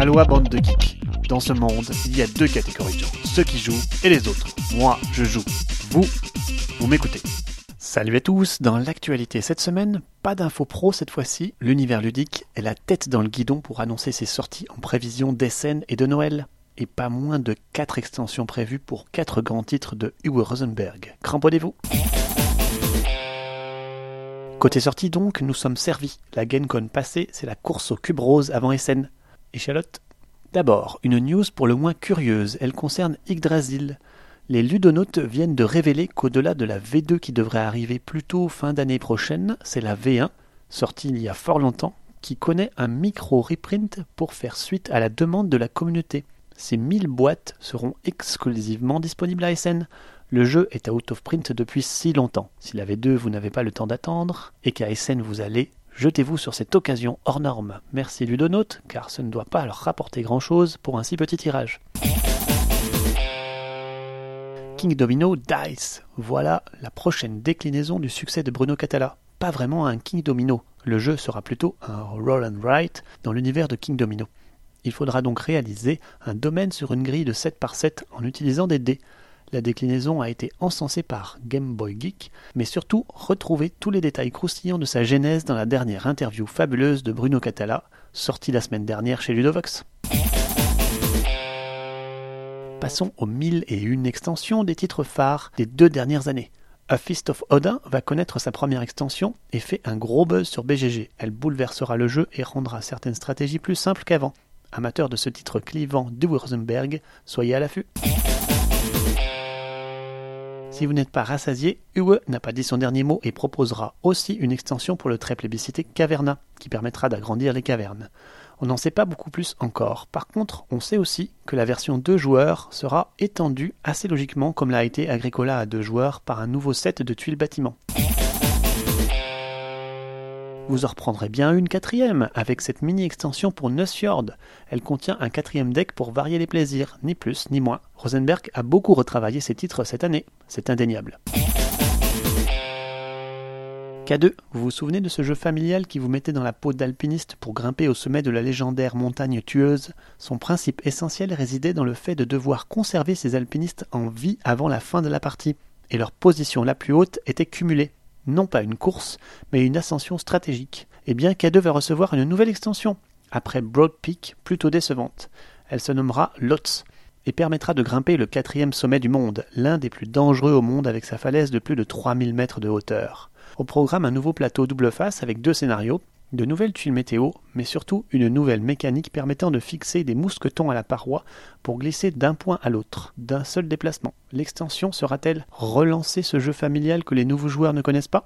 Aloha bande de geeks. Dans ce monde, il y a deux catégories de gens, ceux qui jouent et les autres. Moi, je joue. Vous, vous m'écoutez. Salut à tous, dans l'actualité cette semaine, pas d'infos pro cette fois-ci, l'univers ludique est la tête dans le guidon pour annoncer ses sorties en prévision d'Essen et de Noël. Et pas moins de 4 extensions prévues pour 4 grands titres de Uwe Rosenberg. Cramponnez-vous Côté sortie donc, nous sommes servis. La GenCon passée, c'est la course au cube rose avant Essen. Échalote D'abord, une news pour le moins curieuse, elle concerne Yggdrasil. Les ludonautes viennent de révéler qu'au-delà de la V2 qui devrait arriver plus tôt fin d'année prochaine, c'est la V1, sortie il y a fort longtemps, qui connaît un micro-reprint pour faire suite à la demande de la communauté. Ces 1000 boîtes seront exclusivement disponibles à SN. Le jeu est out of print depuis si longtemps. Si la V2 vous n'avez pas le temps d'attendre, et qu'à SN vous allez, Jetez-vous sur cette occasion hors norme. Merci Ludonote, car ce ne doit pas leur rapporter grand-chose pour un si petit tirage. King Domino Dice. Voilà la prochaine déclinaison du succès de Bruno Catala. Pas vraiment un King Domino. Le jeu sera plutôt un roll and write dans l'univers de King Domino. Il faudra donc réaliser un domaine sur une grille de 7 par 7 en utilisant des dés. La déclinaison a été encensée par Game Boy Geek, mais surtout retrouvez tous les détails croustillants de sa genèse dans la dernière interview fabuleuse de Bruno Catala, sortie la semaine dernière chez Ludovox. Passons aux mille et une extensions des titres phares des deux dernières années. A Fist of Odin va connaître sa première extension et fait un gros buzz sur BGG. Elle bouleversera le jeu et rendra certaines stratégies plus simples qu'avant. Amateurs de ce titre clivant de Rosenberg, soyez à l'affût. Si vous n'êtes pas rassasié, Uwe n'a pas dit son dernier mot et proposera aussi une extension pour le très plébiscité Caverna, qui permettra d'agrandir les cavernes. On n'en sait pas beaucoup plus encore. Par contre, on sait aussi que la version 2 joueurs sera étendue assez logiquement comme l'a été Agricola à 2 joueurs par un nouveau set de tuiles bâtiments. Vous en reprendrez bien une quatrième avec cette mini-extension pour Nussfjord. Elle contient un quatrième deck pour varier les plaisirs, ni plus ni moins. Rosenberg a beaucoup retravaillé ses titres cette année, c'est indéniable. K2, vous vous souvenez de ce jeu familial qui vous mettait dans la peau d'alpiniste pour grimper au sommet de la légendaire montagne tueuse? Son principe essentiel résidait dans le fait de devoir conserver ces alpinistes en vie avant la fin de la partie, et leur position la plus haute était cumulée non pas une course, mais une ascension stratégique. Eh bien, K2 va recevoir une nouvelle extension, après Broad Peak, plutôt décevante. Elle se nommera LOTS et permettra de grimper le quatrième sommet du monde, l'un des plus dangereux au monde avec sa falaise de plus de 3000 mètres de hauteur. Au programme, un nouveau plateau double face avec deux scénarios, de nouvelles tuiles météo, mais surtout une nouvelle mécanique permettant de fixer des mousquetons à la paroi pour glisser d'un point à l'autre, d'un seul déplacement. L'extension sera-t-elle relancer ce jeu familial que les nouveaux joueurs ne connaissent pas?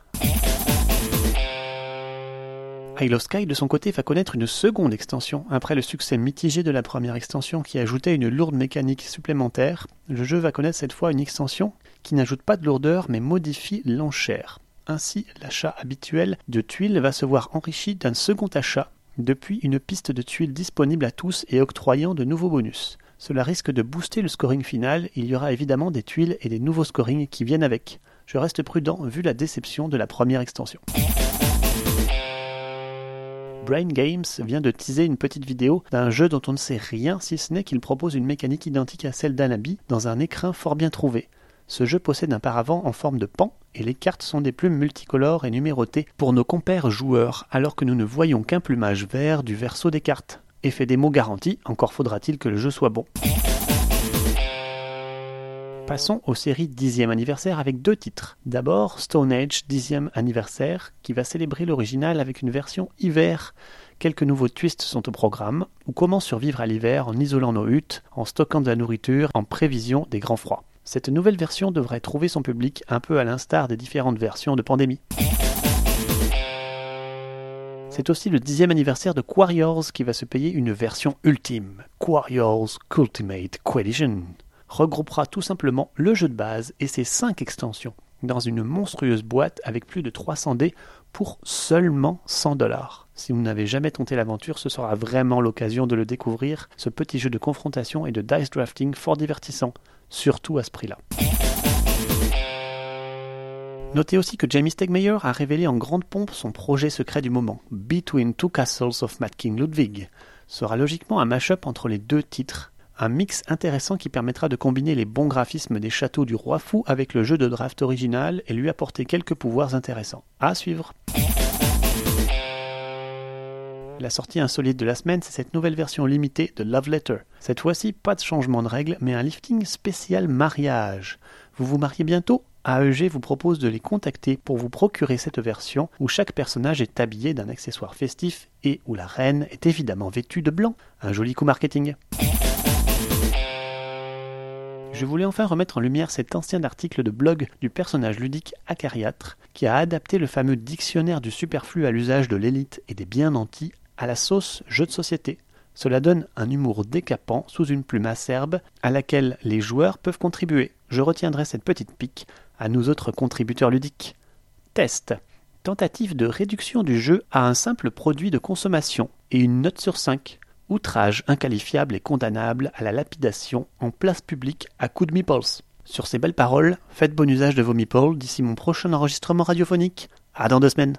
Isle of Sky, de son côté, va connaître une seconde extension. Après le succès mitigé de la première extension qui ajoutait une lourde mécanique supplémentaire, le jeu va connaître cette fois une extension qui n'ajoute pas de lourdeur mais modifie l'enchère. Ainsi, l'achat habituel de tuiles va se voir enrichi d'un second achat, depuis une piste de tuiles disponible à tous et octroyant de nouveaux bonus. Cela risque de booster le scoring final, il y aura évidemment des tuiles et des nouveaux scorings qui viennent avec. Je reste prudent vu la déception de la première extension. Brain Games vient de teaser une petite vidéo d'un jeu dont on ne sait rien si ce n'est qu'il propose une mécanique identique à celle d'Anabi dans un écrin fort bien trouvé. Ce jeu possède un paravent en forme de pan et les cartes sont des plumes multicolores et numérotées pour nos compères joueurs, alors que nous ne voyons qu'un plumage vert du verso des cartes. Effet des mots garanti, encore faudra-t-il que le jeu soit bon. Passons aux séries 10e anniversaire avec deux titres. D'abord Stone Age 10e anniversaire qui va célébrer l'original avec une version hiver. Quelques nouveaux twists sont au programme, ou comment survivre à l'hiver en isolant nos huttes, en stockant de la nourriture, en prévision des grands froids. Cette nouvelle version devrait trouver son public un peu à l'instar des différentes versions de Pandémie. C'est aussi le dixième anniversaire de Quarriors qui va se payer une version ultime, Quarriors Ultimate Coalition. Regroupera tout simplement le jeu de base et ses 5 extensions dans une monstrueuse boîte avec plus de 300 dés pour seulement 100 dollars. Si vous n'avez jamais tenté l'aventure, ce sera vraiment l'occasion de le découvrir, ce petit jeu de confrontation et de dice drafting fort divertissant surtout à ce prix-là. Notez aussi que Jamie Stegmeyer a révélé en grande pompe son projet secret du moment, Between Two Castles of Mad King Ludwig. sera logiquement un mash-up entre les deux titres. Un mix intéressant qui permettra de combiner les bons graphismes des châteaux du roi fou avec le jeu de draft original et lui apporter quelques pouvoirs intéressants. À suivre. La sortie insolite de la semaine, c'est cette nouvelle version limitée de Love Letter. Cette fois-ci, pas de changement de règles, mais un lifting spécial mariage. Vous vous mariez bientôt? AEG vous propose de les contacter pour vous procurer cette version où chaque personnage est habillé d'un accessoire festif et où la reine est évidemment vêtue de blanc. Un joli coup marketing. Je voulais enfin remettre en lumière cet ancien article de blog du personnage ludique Acariatre qui a adapté le fameux dictionnaire du superflu à l'usage de l'élite et des bien nantis à la sauce jeu de société. Cela donne un humour décapant sous une plume acerbe à laquelle les joueurs peuvent contribuer. Je retiendrai cette petite pique à nous autres contributeurs ludiques. Test. Tentative de réduction du jeu à un simple produit de consommation et une note sur 5. Outrage inqualifiable et condamnable à la lapidation en place publique à coups de meeples. Sur ces belles paroles, faites bon usage de vos meeples d'ici mon prochain enregistrement radiophonique. À dans deux semaines.